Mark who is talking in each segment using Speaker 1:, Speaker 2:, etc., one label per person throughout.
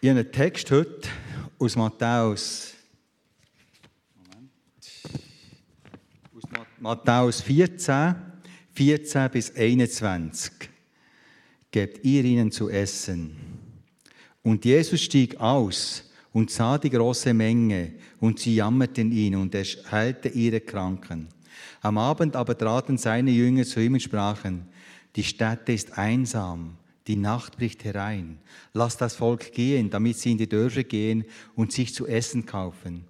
Speaker 1: Ich habe einen Text heute aus Matthäus, aus Matthäus 14, 14 bis 21. Gebt ihr ihnen zu essen. Und Jesus stieg aus und sah die große Menge, und sie jammerten ihn, und er heilte ihre Kranken. Am Abend aber traten seine Jünger zu ihm und sprachen, die Stätte ist einsam, die Nacht bricht herein. Lass das Volk gehen, damit sie in die Dörfer gehen und sich zu essen kaufen.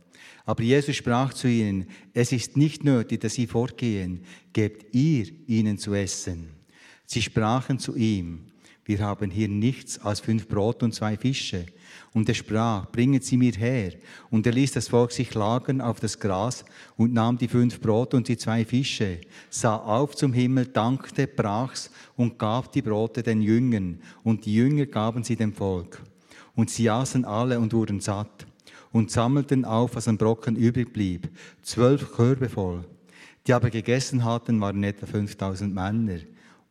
Speaker 1: Aber Jesus sprach zu ihnen, es ist nicht nötig, dass sie fortgehen, gebt ihr ihnen zu essen. Sie sprachen zu ihm, wir haben hier nichts als fünf Brot und zwei Fische. Und er sprach, bringen Sie mir her. Und er ließ das Volk sich lagern auf das Gras und nahm die fünf Brot und die zwei Fische, sah auf zum Himmel, dankte, brach's und gab die Brote den Jüngern. Und die Jünger gaben sie dem Volk. Und sie aßen alle und wurden satt und sammelten auf, was an Brocken übrig blieb, zwölf Körbe voll. Die aber gegessen hatten, waren etwa 5000 Männer,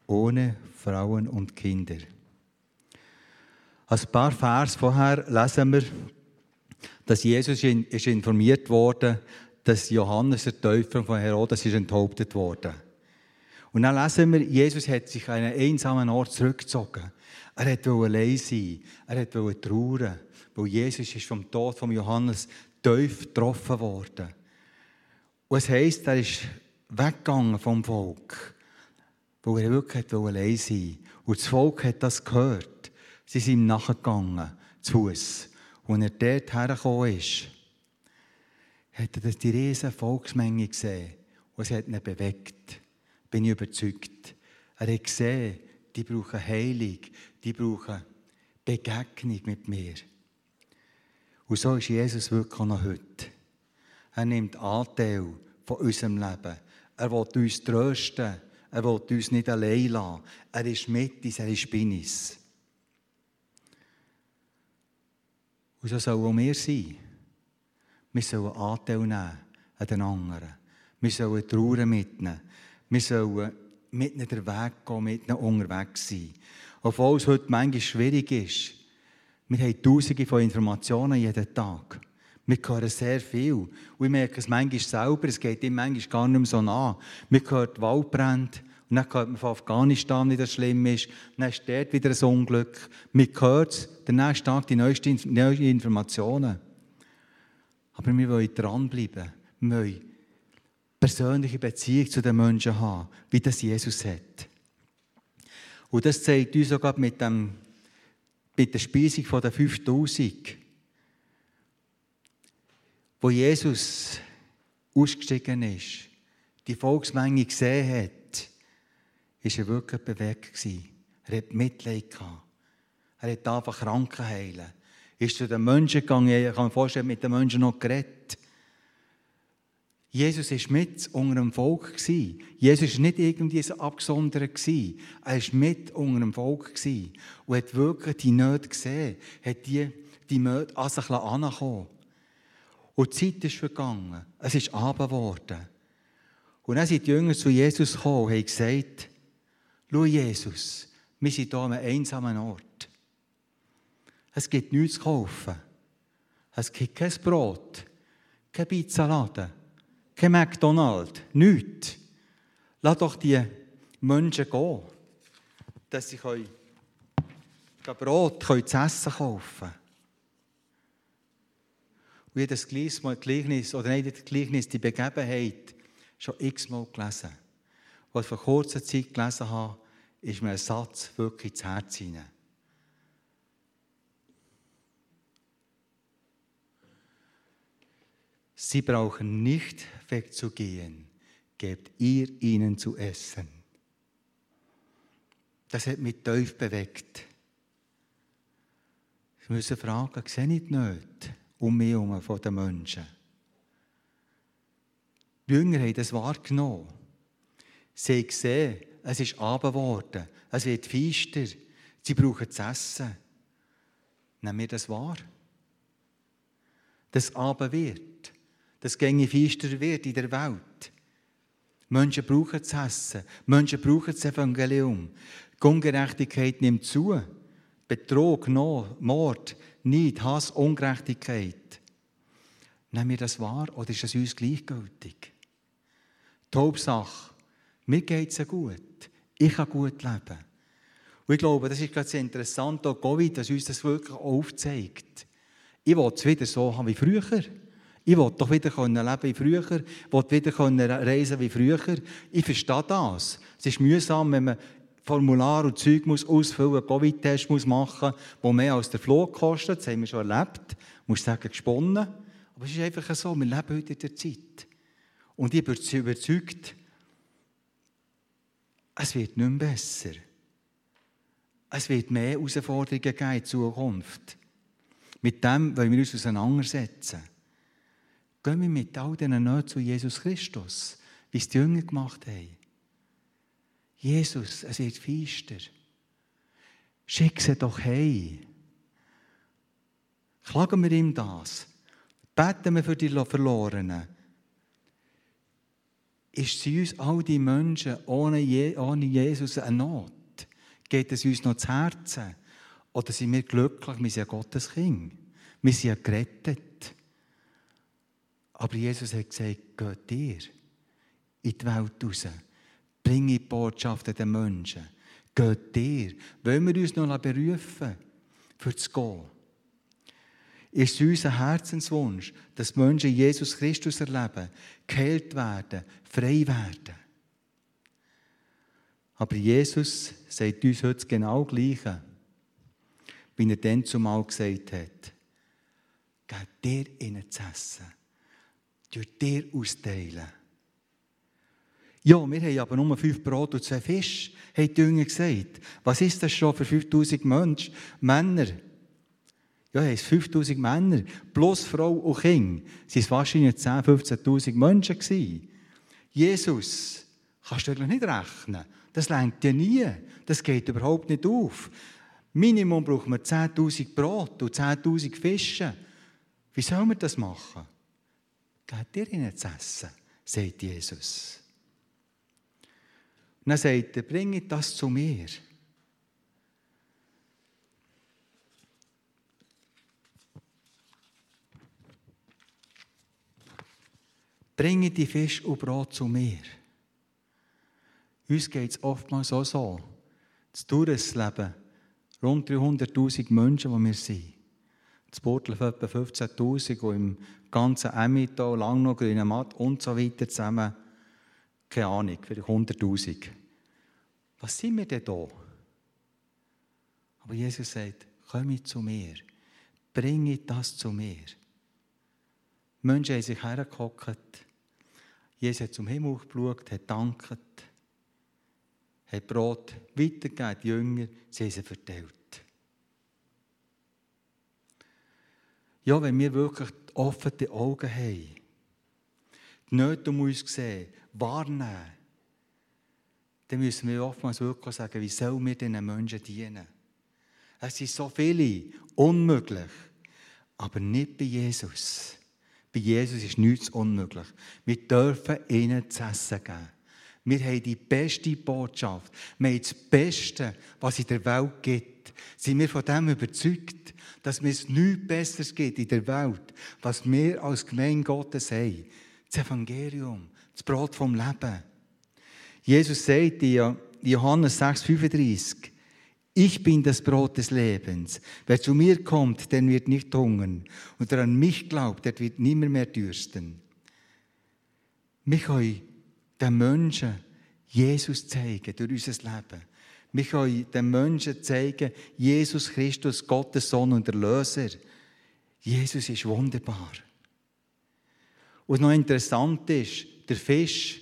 Speaker 1: ohne Frauen und Kinder. Ein paar Vers vorher lesen wir, dass Jesus ist informiert wurde, dass Johannes der Täufer von Herodes ist enthauptet wurde. Und dann lesen wir, Jesus hat sich an einen einsamen Ort zurückgezogen. Er wollte allein sein, er wollte trauern, weil Jesus ist vom Tod von Johannes tief getroffen worden. Und es heisst, er ist weggegangen vom Volk weil er wirklich allein sein Und das Volk hat das gehört. Sie sind ihm nachgegangen, zu Fuß. Und er dort hergekommen ist, hat er die riesige Volksmenge gesehen und es hat ihn bewegt. Bin ich überzeugt. Er hat gesehen, die brauchen Heilung, die brauchen Begegnung mit mir. Und so ist Jesus wirklich noch heute. Er nimmt Anteil von unserem Leben. Er will uns trösten. Er will uns nicht allein lassen. Er ist mit uns, er ist bei uns. Und so sollen wir sein. Wir sollen Anteil nehmen an den anderen. Wir sollen Trauer mitnehmen. Wir sollen mit ihnen den Weg gehen, mit ihnen unterwegs sein. Obwohl es heute manchmal schwierig ist. Wir haben tausende von Informationen jeden Tag. Wir hören sehr viel. Und ich merke es manchmal selber, es geht ihm manchmal gar nicht mehr so nah. Wir hören Waldbrände und dann hört man von Afghanistan, wie das schlimm ist. Und dann ist dort wieder ein Unglück. Wir hören es, der nächste Tag die neuesten, neuesten Informationen. Aber wir wollen dranbleiben. Wir wollen persönliche Beziehung zu den Menschen haben, wie das Jesus hat. Und das zeigt uns sogar mit, dem, mit der Speisung der 5000 wo Jesus ausgestiegen ist, die Volksmenge gesehen hat, ist er wirklich bewegt gewesen. Er hat Mitleid gehabt. Er hat einfach Kranken heilen. Er ist zu den Menschen gegangen. Ich kann mir vorstellen, mit den Menschen noch geredet. Jesus war mit unter dem Volk. Jesus war nicht irgendwie so abgesondert. Er war mit unter dem Volk und hat wirklich die Nöte gesehen, hat die, die Nöte an sich ankommen und die Zeit ist vergangen. Es ist Abend geworden. Und dann sind die Jünger zu Jesus gekommen und haben gesagt, schau Jesus, wir sind hier an einem einsamen Ort. Es gibt nichts zu kaufen. Es gibt kein Brot, kein Pizzaladen, kein McDonald's, nichts. Lass doch die Menschen gehen, dass sie Brot zu essen kaufen können. Habe das Gleichnis, oder nicht das Gleichnis, die Begebenheit schon x-mal gelesen. Als ich vor kurzer Zeit gelesen habe, ist mir ein Satz wirklich ins Herz hinein. Sie brauchen nicht wegzugehen, gebt ihr ihnen zu essen. Das hat mich tief bewegt. Ich muss fragen, sehe ich nicht? Um mich herum von den Menschen. Die Jünger haben das wahrgenommen. Sie haben gesehen, es ist Abend geworden, es wird feister, sie brauchen zu essen. Nehmen wir das wahr? Dass Abend wird, dass gänge feister wird in der Welt. Menschen brauchen zu essen, Menschen brauchen das Evangelium. Die Ungerechtigkeit nimmt zu, Betrug, Mord, Neid, Hass, Ungerechtigkeit. Nehmen wir das wahr oder ist es uns gleichgültig? Die Hauptsache, mir geht es gut. Ich kann gut leben. Und ich glaube, das ist ganz interessant, auch Covid, dass uns das wirklich aufzeigt. Ich will es wieder so haben wie früher. Ich will doch wieder leben wie früher. Ich will wieder reisen wie früher. Ich verstehe das. Es ist mühsam, wenn man Formular und Zeug muss ausfüllen, Covid-Test muss machen, der mehr als der Flug kostet. Das haben wir schon erlebt. Ich muss sagen, gesponnen. Aber es ist einfach so, wir leben heute in der Zeit. Und ich bin überzeugt, es wird nicht mehr besser. Es wird mehr Herausforderungen geben in Zukunft. Mit dem wollen wir uns auseinandersetzen. Gehen wir mit all diesen Nöten zu Jesus Christus, wie es die Jünger gemacht haben. Jesus, es wird feister. Schick sie doch heim. Klagen wir ihm das. Beten wir für die Verlorenen. Ist sie uns all die Menschen ohne, Jesus eine Not? Geht es uns noch zu Herzen? Oder sind wir glücklich? Wir sind Gottes Kind. Wir sind ja gerettet. Aber Jesus hat gesagt, geht ihr in die Welt raus. Bringe die Botschaft den Menschen. Geht ihr. Wollen wir uns noch berufen, für zu gehen? Ist es unser Herzenswunsch, dass Menschen Jesus Christus erleben, geheilt werden, frei werden? Aber Jesus sagt uns heute genau das Gleiche, wie er dann zumal gesagt hat. Gebt dir ihnen zu essen. Dir austeilen. Ja, wir haben aber nur fünf Brot und zwei Fische, haben die Jünger gesagt. Was ist das schon für 5000 Menschen, Männer? Ja, es 5000 Männer, plus Frau und Kind. Es waren wahrscheinlich 10.000, 15.000 Menschen. Jesus, kannst du eigentlich nicht rechnen. Das lenkt ja nie. Das geht überhaupt nicht auf. Minimum brauchen wir 10.000 Brot und 10.000 Fische. Wie soll man das machen? Geht ihr ihnen zu essen, sagt Jesus. Und dann sagt er, bringt das zu mir. Bringe die Fisch und Brot zu mir. Uns geht es oftmals auch so. Das Tourisleben, rund 300'000 Menschen, die wir sind. Das Bordelf etwa 15'000 und im ganzen Emmental, Langnau, Grünematt und so weiter zusammen, keine Ahnung, vielleicht 100'000. Was sind wir denn da? Aber Jesus sagt, komm zu mir, bringe das zu mir. Die Menschen haben sich hergehockt, Jesus hat zum Himmel geschaut, hat dankt, hat Brot weitergegeben, die Jünger, sie haben sie verteilt. Ja, wenn wir wirklich offene Augen haben, die Nöte um uns sehen, wahrnehmen, dann müssen wir oftmals wirklich sagen, wie sollen wir diesen Menschen dienen? Es sind so viele, unmöglich, aber nicht bei Jesus. Bei Jesus ist nichts unmöglich. Wir dürfen ihnen zu essen geben. Wir haben die beste Botschaft. Wir haben das Beste, was es in der Welt gibt. Sind wir von dem überzeugt, dass es nichts Besseres gibt in der Welt, was wir als Gemeinde Gottes haben. Das Evangelium, das Brot vom Leben. Jesus sagt in Johannes 6,35, ich bin das Brot des Lebens. Wer zu mir kommt, der wird nicht hungern. Und wer an mich glaubt, der wird nimmer mehr dürsten. Wir können den Menschen Jesus zeigen durch unser Leben. Wir können den Menschen zeigen, Jesus Christus, Gottes Sohn und Erlöser. Jesus ist wunderbar. Und noch interessant ist, der Fisch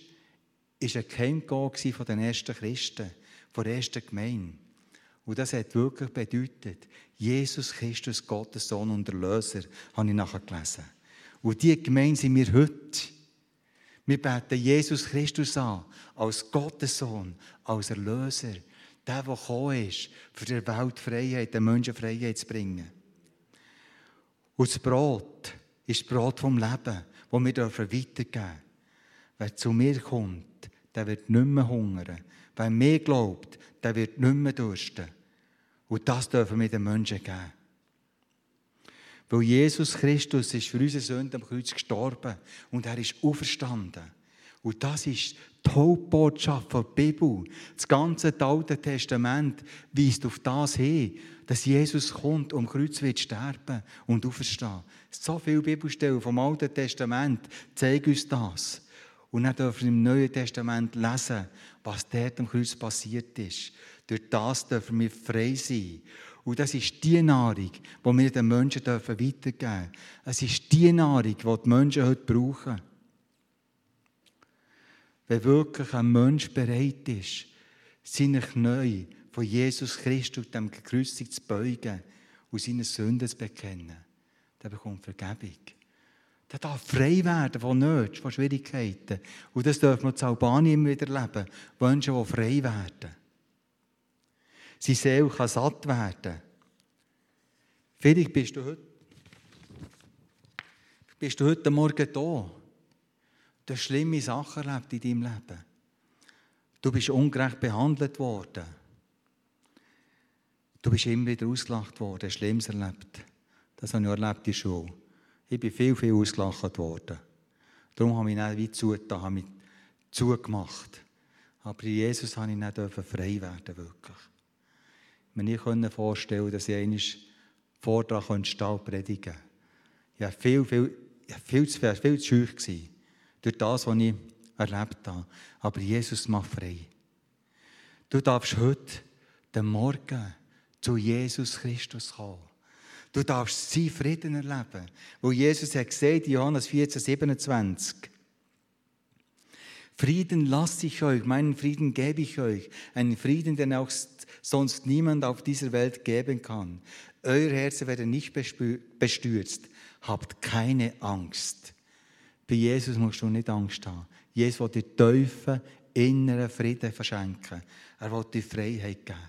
Speaker 1: war ein Geheimgang von den ersten Christen, von der ersten Gemeinde. Und das hat wirklich bedeutet, Jesus Christus, Gottes Sohn und Erlöser, habe ich nachher gelesen. Und diese Gemeinde sind wir heute. Wir beten Jesus Christus an, als Gottes Sohn, als Erlöser, der, der gekommen ist, für die Welt Freiheit, den Menschen Freiheit zu bringen. Und das Brot ist das Brot vom Leben, das wir weitergeben dürfen. Wer zu mir kommt, der wird nicht mehr hungern. Wer mir glaubt, der wird nicht mehr dursten. Und das dürfen wir den Menschen geben. Weil Jesus Christus ist für unsere Sünden am Kreuz gestorben und er ist auferstanden. Und das ist Hauptbotschaft der Bibel. Das ganze Alte Testament weist auf das hin, dass Jesus kommt, um Kreuz wird sterben und auferstehen. So viele Bibelstellen vom Alten Testament zeigen uns das. Und dann dürfen wir im Neuen Testament lesen, was dort am Kreuz passiert ist. Durch das dürfen wir frei sein. Und das ist die Nahrung, die wir den Menschen weitergeben dürfen. Es ist die Nahrung, die die Menschen heute brauchen. Wenn wirklich ein Mensch bereit ist, seine Knie von Jesus Christus, dem Gekreuzigten, zu beugen und seine Sünden zu bekennen, der bekommt Vergebung. Der darf frei werden von Nöten, von Schwierigkeiten. Und das dürfen wir in Albanien immer wieder erleben. Menschen, die frei werden. Seine Seele kann satt werden. Vielleicht bist du heute, bist du heute Morgen da. Du hast schlimme Sachen erlebt in deinem Leben. Du bist ungerecht behandelt worden. Du bist immer wieder ausgelacht worden, hast Schlimmes erlebt. Das habe ich erlebt in der Schule. Ich bin viel, viel ausgelacht worden. Darum habe ich nicht wie zugetan, habe mich zugemacht. Aber in Jesus habe ich nicht frei werden wirklich. Ich mir nie vorstellen dass ich einen Vortrag stehen predigen konnte. Ich war viel, viel, viel, zu, viel zu gewesen, durch das, was ich erlebt habe. Aber Jesus macht frei. Du darfst heute, den Morgen, zu Jesus Christus kommen. Du darfst sein Frieden erleben. Wo Jesus hat gesagt, Johannes 14, 27, Frieden lasse ich euch, meinen Frieden gebe ich euch, einen Frieden, den auch sonst niemand auf dieser Welt geben kann. Euer Herzen werden nicht bestürzt. Habt keine Angst. Bei Jesus musst du nicht Angst haben. Jesus will dir tiefen, inneren Frieden verschenken. Er will dir Freiheit geben.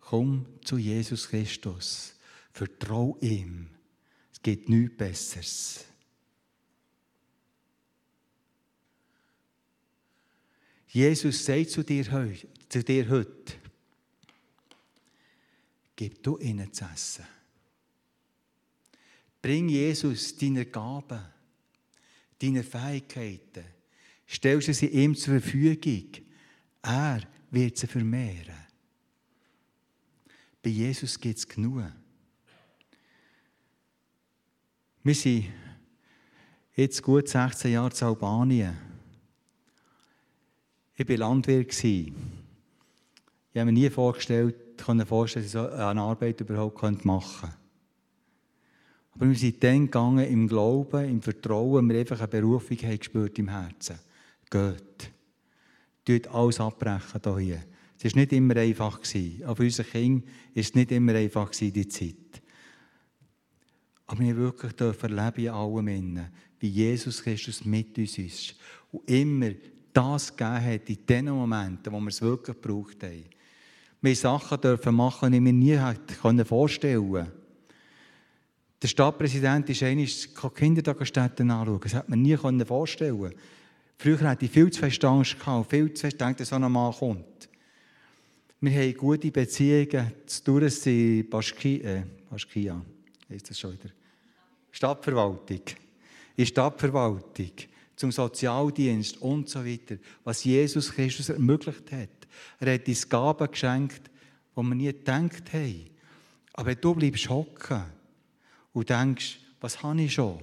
Speaker 1: Komm zu Jesus Christus. Vertrau ihm. Es gibt nichts Besseres. Jesus sagt zu dir, heute, zu dir heute, gib du ihnen zu essen. Bring Jesus deine Gaben, deine Fähigkeiten, stell sie ihm zur Verfügung. Er wird sie vermehren. Bei Jesus gibt es genug. Wir sind jetzt gut 16 Jahre in Albanien. Ich war Landwirt. Ich habe mir nie vorgestellt, vorstellen, dass ich so eine Arbeit überhaupt machen könnte. Aber wir sind dann gegangen im Glauben, im Vertrauen, wir einfach eine Berufung haben gespürt im Herzen. Geht. Tut alles abbrechen hier. Es war nicht immer einfach. Auch für unsere Kinder war es nicht immer einfach, die Zeit. Aber wir wirklich dürfen erleben in allem innen, wie Jesus Christus mit uns ist. Und immer das gegeben hat in den Momenten, wo wir es wirklich gebraucht haben. Wir Sachen dürfen machen, die wir nie vorstellen konnten. Der Stadtpräsident ist einmal Kindertagesstätten anschauen. Das hätte man nie vorstellen. Früher hatte ich viel zu fest Angst gehabt, viel zu fest gedacht, dass so ein Mann kommt. Wir haben gute Beziehungen zu Durensee, Baschkia, äh, Baschkia, ist das schon wieder? Stadtverwaltung. In Stadtverwaltung, zum Sozialdienst und so weiter. Was Jesus Christus ermöglicht hat. Er hat uns Gaben geschenkt, die wir nie gedacht haben. Aber du bleibst hocken und denkst, was habe ich schon?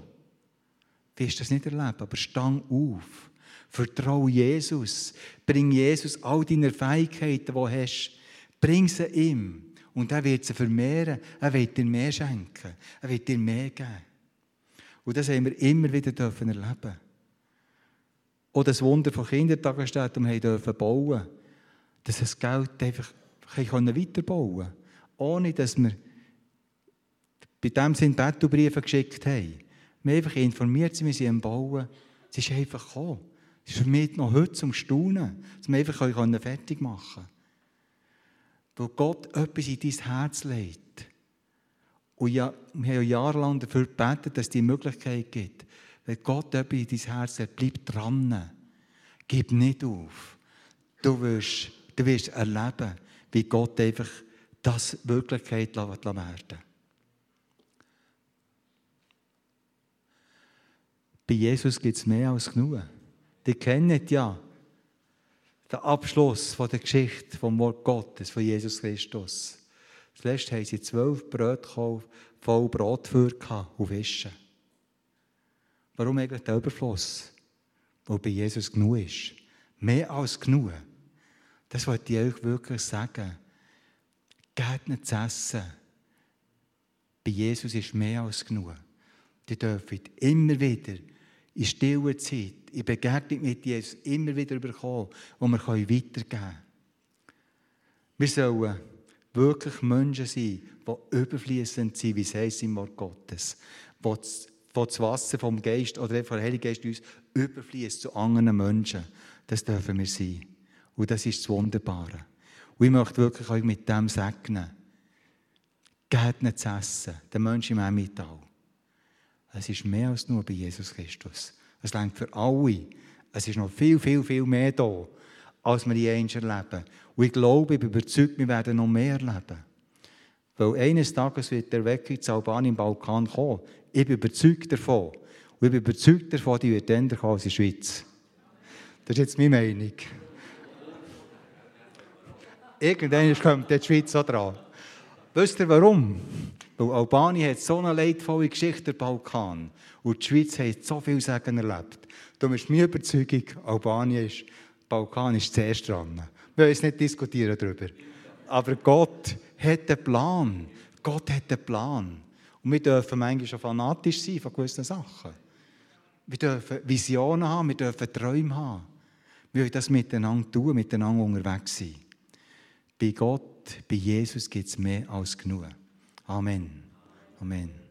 Speaker 1: Wirst das nicht erleben, aber stang auf. Vertraue Jesus. Bring Jesus all deine Fähigkeiten, die du hast, bring sie ihm. Und er wird sie vermehren. Er wird dir mehr schenken. Er wird dir mehr geben. Und das haben wir immer wieder dürfen erleben. Oder das Wunder von Kindertagesstätten wir dürfen bauen. Dass das Geld einfach weiterbauen können. Ohne dass wir bei dem sind Bettelbriefe geschickt haben. Wir haben einfach informiert, wir sind am Bauen. Es ist einfach gekommen. Das ist für mich noch heute zum Staunen, dass wir einfach fertig machen können. Weil Gott etwas in dein Herz legt. Und ja, wir haben jahrelang dafür gebetet, dass es die Möglichkeit gibt. Wenn Gott etwas in dein Herz legt, bleib dran. Gib nicht auf. Du wirst, du wirst erleben, wie Gott einfach das Wirklichkeit werden lässt. Bei Jesus gibt es mehr als genug. Die kennen ja den Abschluss von der Geschichte vom Wort Gottes, von Jesus Christus. Zuletzt haben sie zwölf Brot voll Brot für und Fischen. Warum eigentlich der Überfluss? Weil bei Jesus genug ist. Mehr als genug. Das wollte ich euch wirklich sagen. Geht nicht zu essen. Bei Jesus ist mehr als genug. Die dürfen immer wieder in stiller Zeit, in Begegnung mit Jesus, immer wieder bekommen, wo wir weitergeben können. Wir sollen wirklich Menschen sein, die überfließend sind, wie es heißt im Wort Gottes, wo das, wo das Wasser vom Geist oder vom Heiligen Geist uns überfließt zu anderen Menschen. Das dürfen wir sein. Und das ist das Wunderbare. Und ich möchte wirklich euch mit dem segnen. Geht nicht zu essen, der Mensch im Emmental. Es ist mehr als nur bei Jesus Christus. Es längt für alle. Es ist noch viel, viel, viel mehr da, als wir eins erleben. Und ich glaube, ich bin überzeugt, wir werden noch mehr erleben. Weil eines Tages wird der Erweckung zu Albanien im Balkan kommen. Ich bin überzeugt davon. Und ich bin überzeugt davon, die wird kommen als in der Schweiz. Das ist jetzt meine Meinung. Irgendwann kommt die Schweiz auch dran. Wisst ihr warum? Weil Albanien hat so eine leidvolle Geschichte, der Balkan. Und die Schweiz hat so viel Segen erlebt. Darum ist meine Überzeugung, Albanien ist, Balkan ist zuerst dran. Wir wollen nicht diskutieren darüber. Aber Gott hat einen Plan. Gott hat einen Plan. Und wir dürfen manchmal schon fanatisch sein von gewissen Sachen. Wir dürfen Visionen haben, wir dürfen Träume haben. Wir wollen das miteinander tun, miteinander unterwegs sein. Bei Gott, bei Jesus gibt es mehr als genug. 아멘. 아멘.